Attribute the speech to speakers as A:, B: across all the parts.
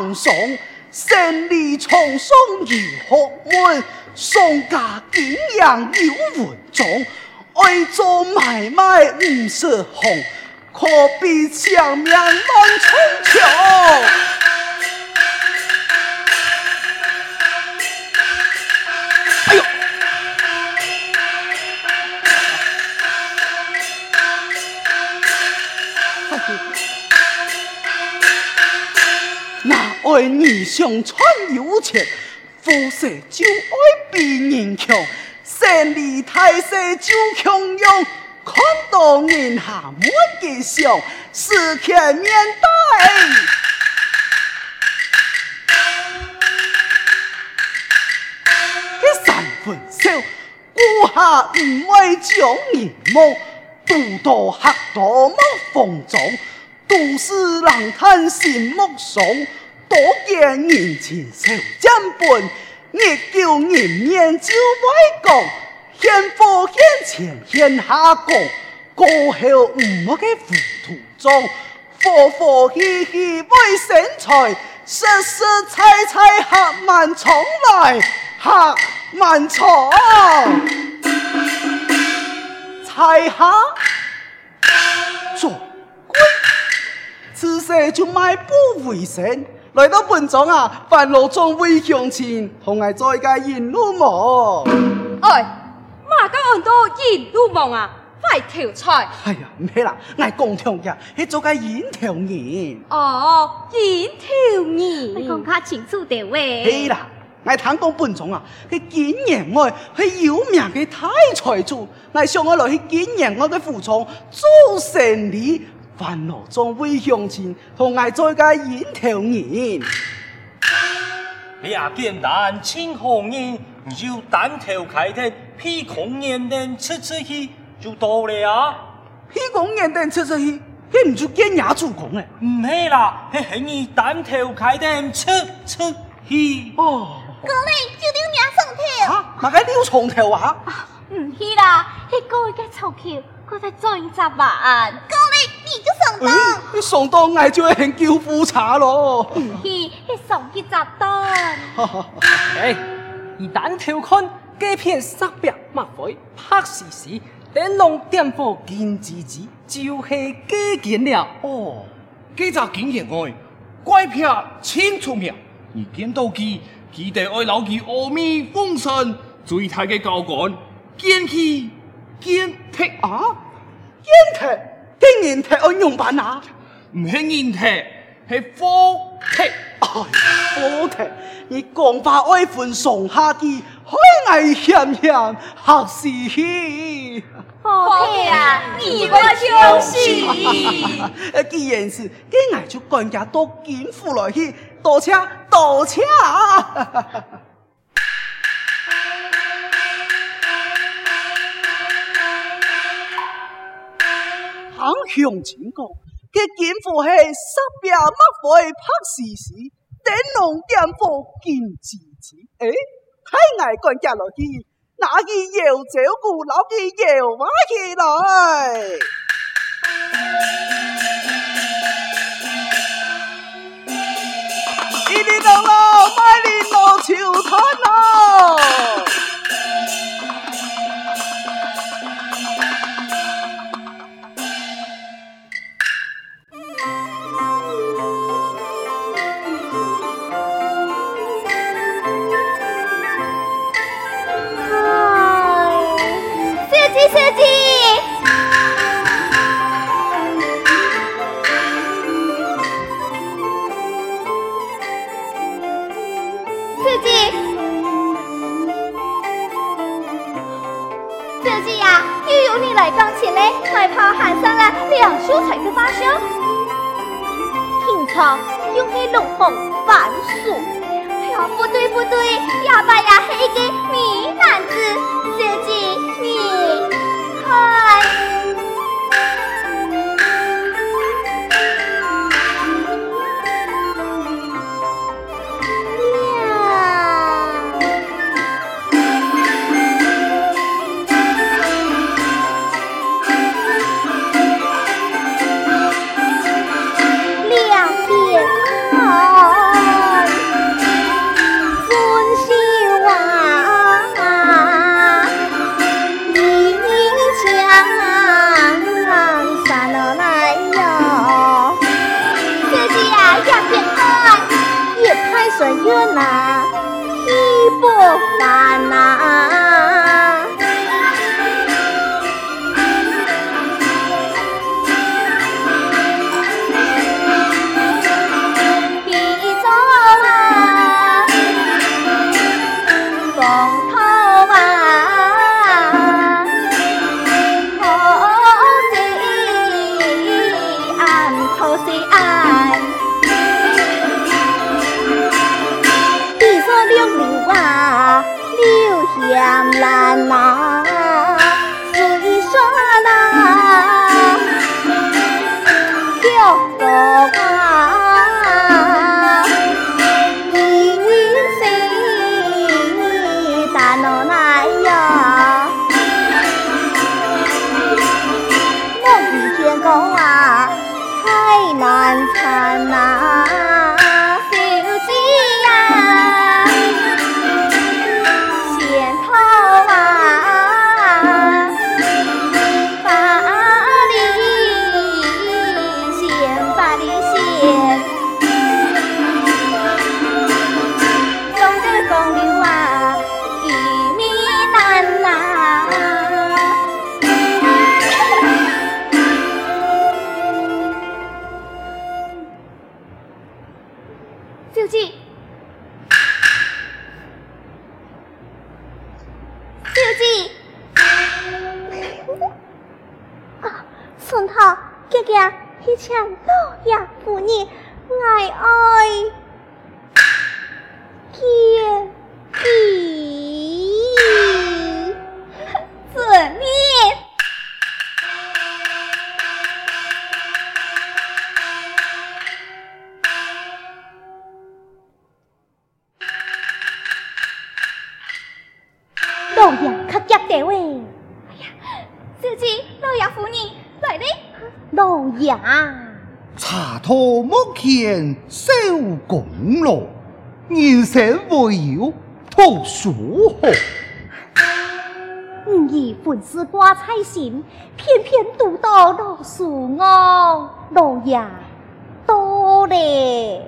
A: 唐宋胜利创宋有学问，宋家景仰有文章，爱做买卖唔识红，可比强命乱重桥。爱儿上穿有钱，富贵就爱比人强，胜利大势就强用，看到人下满吉祥，时刻面带。这三分笑，顾下唔爱将人望，独到黑多冇风中，都市人叹心目爽。多见人情少见本，日久人面就歪讲，献佛献钱献下讲，过后唔好嘅糊涂装，佛佛喜喜为生财，实实在在学满从来学满从，才下做鬼，此世就迈步为生。来到本庄啊，烦恼总会向前，同爱做一个引路梦。
B: 哎，马家很多引路梦啊，快跳菜！
A: 哎呀，唔系啦，爱讲听嘅，系做个引条人。
B: 哦，引条人，
C: 你讲较清楚点喂。
A: 系啦，爱听讲本庄啊，系经验爱，系有名嘅太财主，爱上我来去经验我嘅服从做生意。烦恼总会向前，同爱做个引头人。
D: 你啊，简单清红人，你就单头开天，屁空眼灯出出去就到了啊！
A: 屁空眼灯出出去，那唔就见牙主公诶？
D: 唔系啦，系系你单头开天出出去。
C: 哦，哥你就丢牙上头。
A: 啊，哪个丢床头啊？
C: 唔系啦，系哥嘅臭桥，佢在做杂案。哥你。就上当，
A: 欸、你上当，我就会很叫苦茶咯。
C: 嘿，你上去杂当。
E: 哎，一旦偷看这片石壁万回拍死死，灯笼点火金枝枝，就是假见了。
F: 哦，这只经验爱，怪片清出名。你见到佢，记得爱牢记阿弥奉神，最大嘅教官，坚持坚铁啊，
A: 坚铁。竟然提我用办啊！
F: 唔系人体，系火体。
G: 哎，火体，你讲话爱分上下句，海外险险，吓死去。
C: 火体啊，你我就是。
G: 既然是，今日就赶家到金府来去，多谢多谢。行向前讲，佢金府系十边乜会拍时时，灯笼点火金枝枝。诶，太爱赶家落去，哪里又照顾老嘅又挖起来？一里路路，百里路，收功劳，人生唯有读书好。
C: 吾以本是挂菜心，偏偏读到老书哦，老爷多嘞。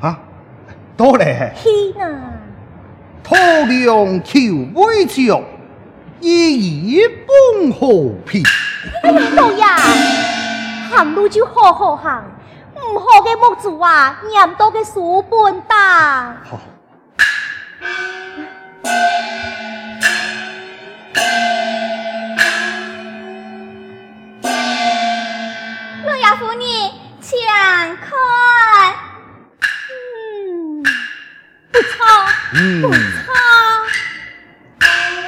G: 啊，多嘞。
C: 天啊！
G: 托梁求未将，一夜崩河皮。
C: 哎呀，老爷，行路就好好行。
G: 唔好嘅木柱啊，念到嘅书本大。
H: 好。
G: 老爷夫人，请看。嗯，不错，
H: 嗯，
G: 不错，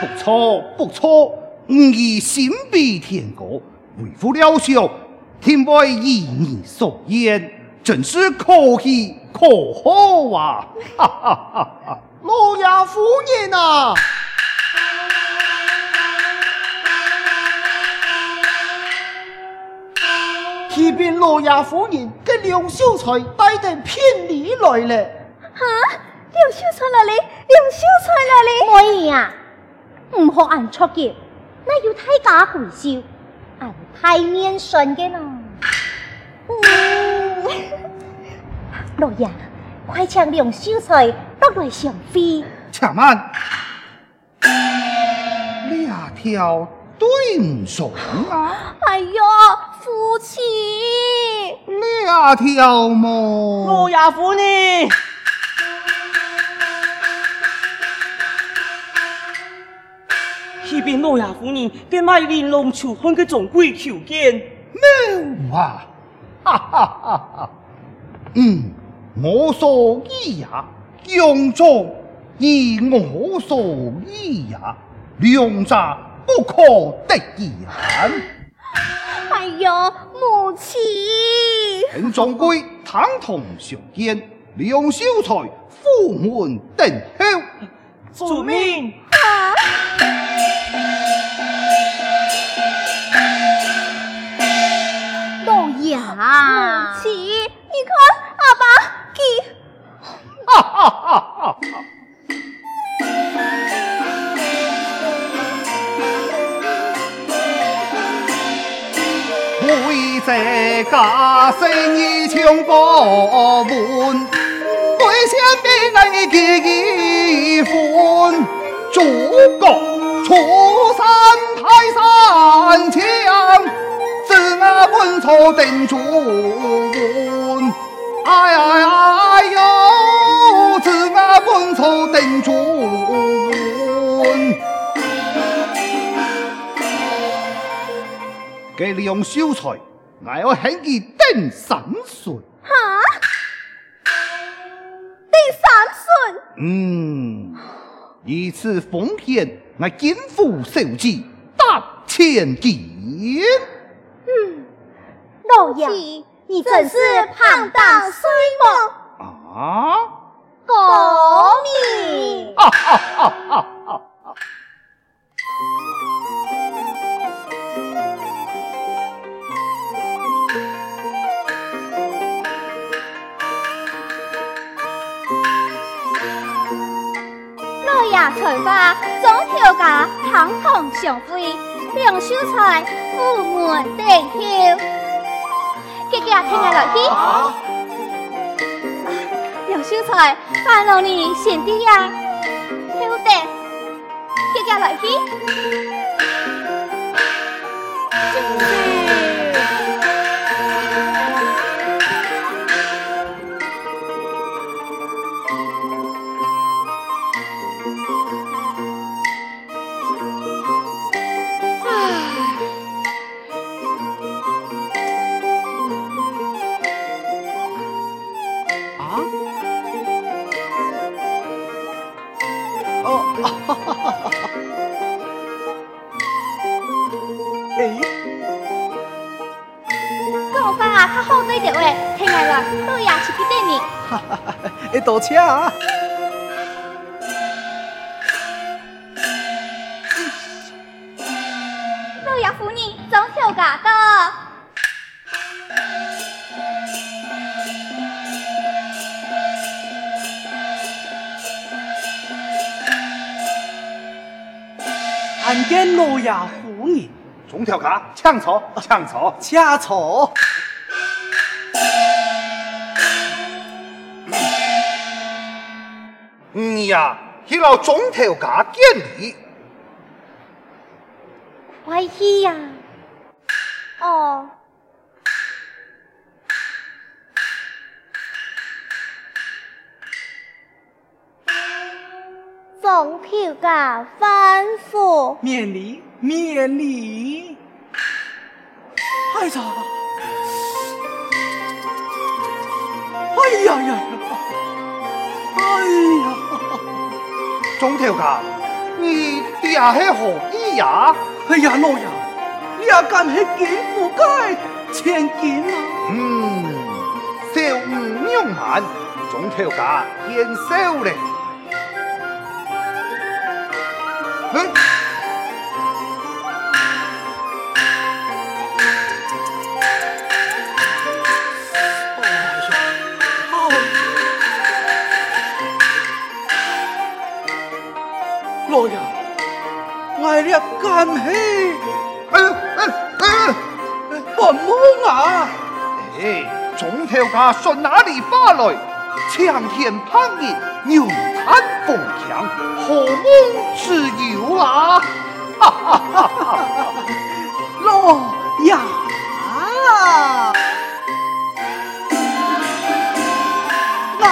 H: 不错，不错。吾以心比天高，为父了孝，听为一你所言，真是可喜可贺啊！哈哈哈哈！
I: 老爷夫人啊！启禀老爷夫人，跟梁秀才带点聘礼来了。
G: 哈，梁秀才来了，梁秀才来了。可以呀，唔好按错嘅，那要太假回笑，按太面顺嘅咯。嗯，老爷，快请梁秀才落来相会。
H: 且慢，两条对唔上啊！
G: 哎呀，夫妻，
H: 两条么？
I: 老爷夫人，
J: 启禀老爷夫人，给卖玲珑求婚嘅总归求见。
H: 没有啊！哈哈哈哈！嗯，我所以呀，杨总以我所以呀，两者不可得言。
G: 哎呦，母亲，
H: 请总归堂堂相见，梁秀才府门等候。
J: 遵命。
G: 老爷，母亲，你看阿爸佢。
H: 哈哈哈哈哈！为这家生意抢过门，为先俾你结一婚，诸葛出山泰山强，自我本朝定主文，哎哎哎呦，自我本朝定主文。给梁秀才，我要喊佢定三
G: 岁。
H: 嗯，以此奉献，我肩负受职，达千金。
G: 嗯，老爷，你真是庞大岁末，
H: 啊！
G: 功名。
H: 哈哈哈哈哈！
G: 老爷才华，总条家堂堂相会，梁秀才富门等候。姐姐听我来去。梁秀才，烦劳你贤弟呀，晓得，姐姐来去。
H: 哎，
G: 讲法啊，较好对着话，听我来，老爷是去等你。
H: 哈哈哈！哎，多谢啊！
G: 老爷夫人总条家的。
J: 参见老爷
H: 总条家，请坐，请坐。
J: 请坐。
H: 嗯呀，去老总条家见礼。
G: 快去呀！哦，
C: 总条家吩咐。
A: 免礼，免礼。哎呀！哎呀呀呀！哎呀！
H: 总条家，你啲阿系何意呀？
A: 哎呀，老爷，你也敢系见富街千金啊？
H: 嗯，小五两万，总条家见收咧。
A: 老爷，我哋干起，
H: 嗯嗯嗯，
A: 不忙啊！
H: 哎，总条家从哪里发来？长天白日，牛炭凤强，何梦之有啊？哈哈哈哈哈！
A: 老爷。
H: 那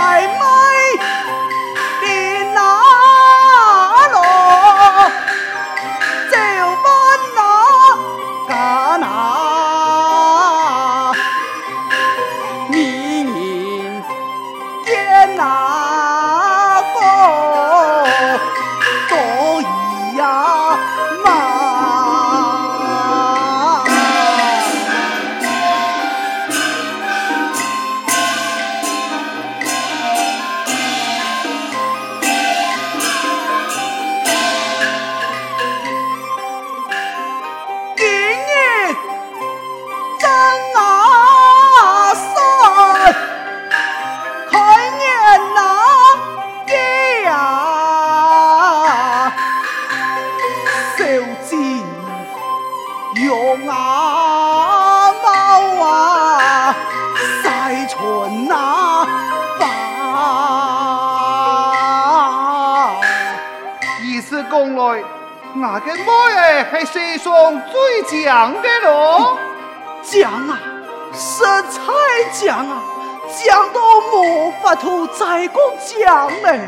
A: 在强啊，强到无法度再讲强嘞。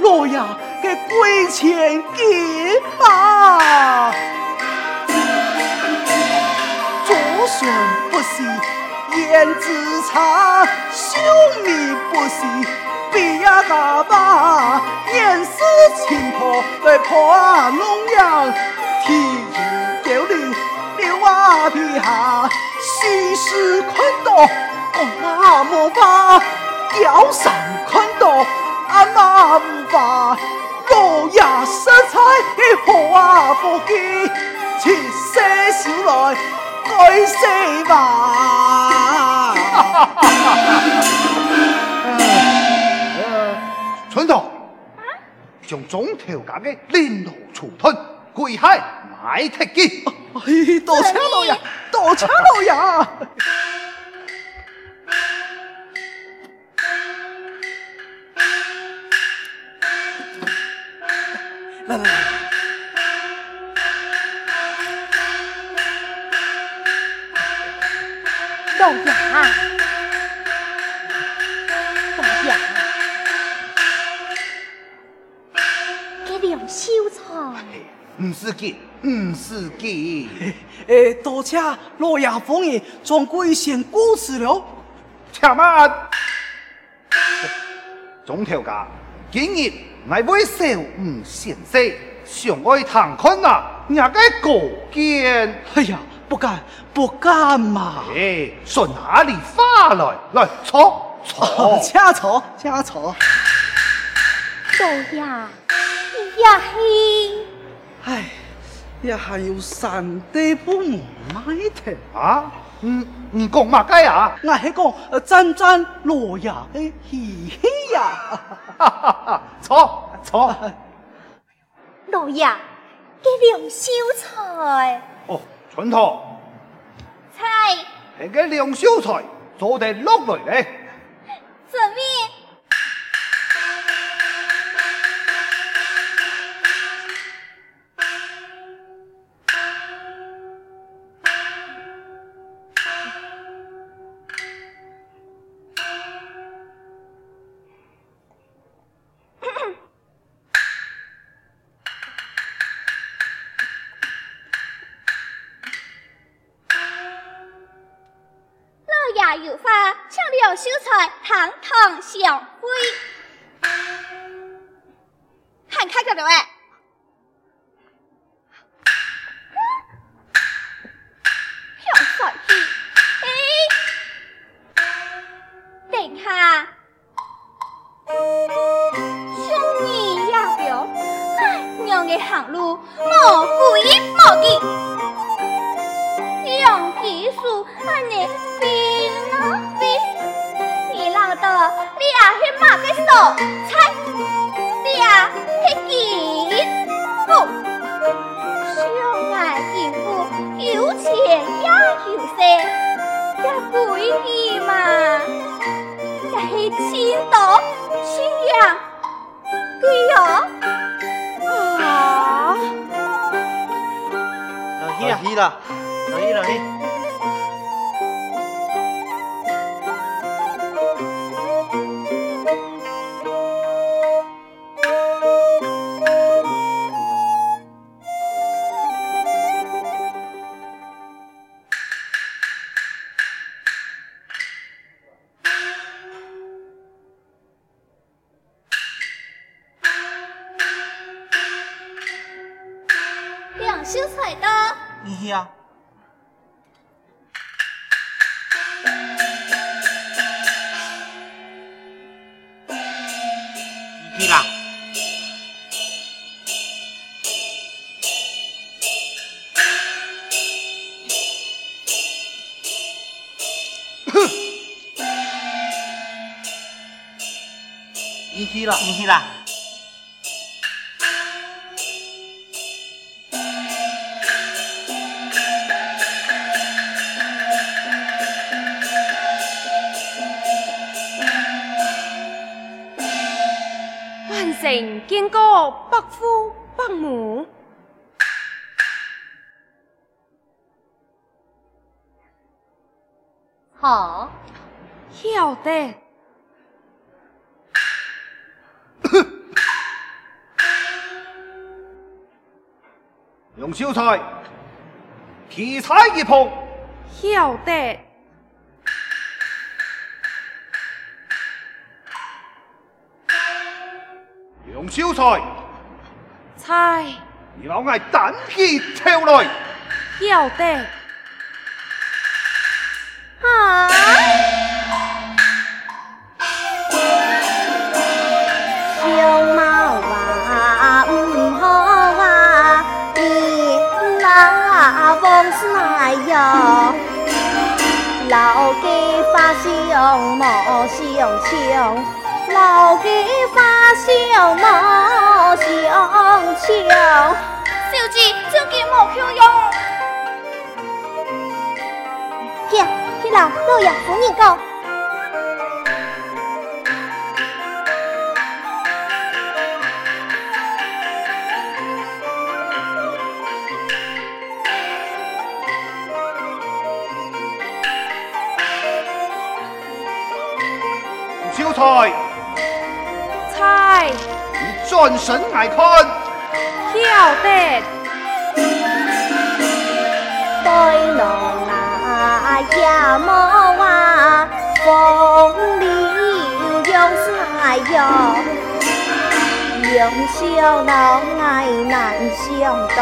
A: 老爷，给贵千金嘛，祖孙不息，颜子差，秀美不息，比呀嘎巴，年事轻薄来破农阳，天衣九领六啊皮下，西施宽多，公马无法，貂蝉宽多，阿妈无法，老爷色彩花不记，七世修来改世吧。
H: 村头，将总条家的领导处分归海买铁机。
A: 哎，多谢老爷，多谢老爷。来来来，
C: 老爷。
H: 唔是给，唔是给。
A: 诶，多谢老爷封爷，将贵县过此了。
H: 且慢，总条家，今日我为小五先生，上爱堂看啊，也该过见。
A: 哎呀，不敢，不敢嘛。
H: 哎，说哪里话来？来坐，坐，
A: 请坐，请坐。
C: 老爷，呀嘿。
A: 哎，也还有三代不买的
H: 啊！嗯，你讲嘛该啊？
A: 我系讲赞赞罗亚的嘻嘻呀！
H: 哈哈哈！坐坐。
C: 老爷，给两秀才。
H: 哦，村头。
C: 菜。
H: 那个两秀才做得落来嘞。
C: 怎么？花，请柳秀才堂堂相会。看开个了哎！菜，你啊去见好，相爱幸福有钱也有势，也归去嘛，也是青岛青阳归哦啊，
K: 老弟啊，老弟了，
C: 秀才的，
K: 你去啊！你去啦！哼！你去了，你去了。
B: 见过伯父伯母，
C: 好，
B: 晓得。
H: 杨秀才，提菜一捧。
B: 晓得。
H: 秀才，
B: 菜，
H: 你老爱单皮挑来，
B: 晓得。
C: 啊！小猫啊，唔好啊，你那风是哪样？老家发香，莫相抢。小姐这件莫漂用。去，去老老爷夫人讲。
H: 秀才。你转身来看，
B: 晓得。
C: 对龙啊，呀么啊，风流勇士来哟，英雄老爱难相当，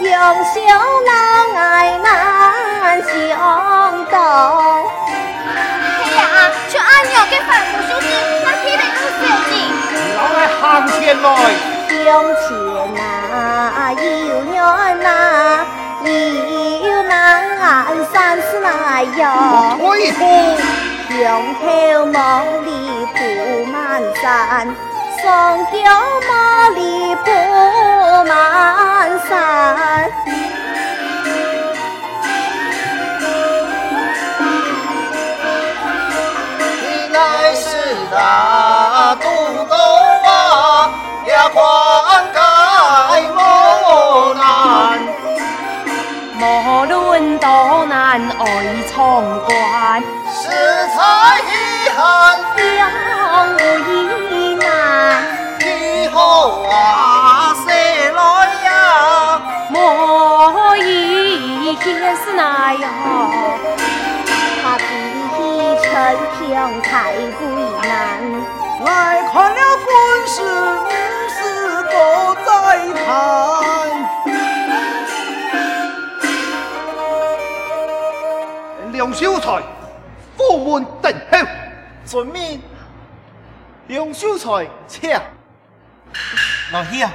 C: 英雄老爱难相当。哎呀，就按钮给反腐修饰。
H: 向前来，
C: 向前哪有远哪，有难三思来哟。
H: 退步，
C: 双头毛里铺满山，双脚毛里铺满山。
K: 你乃是大都督。花开莫难，
B: 无论多难爱闯关，
K: 四彩遗憾
C: 两为难，
K: 以后啊谁来呀？
B: 莫一天是那样，
C: 他比为难。
A: 来看了婚事，再谈。
H: 梁秀才，府门等候。
K: 遵命。梁秀才，请。
D: 老兄啊。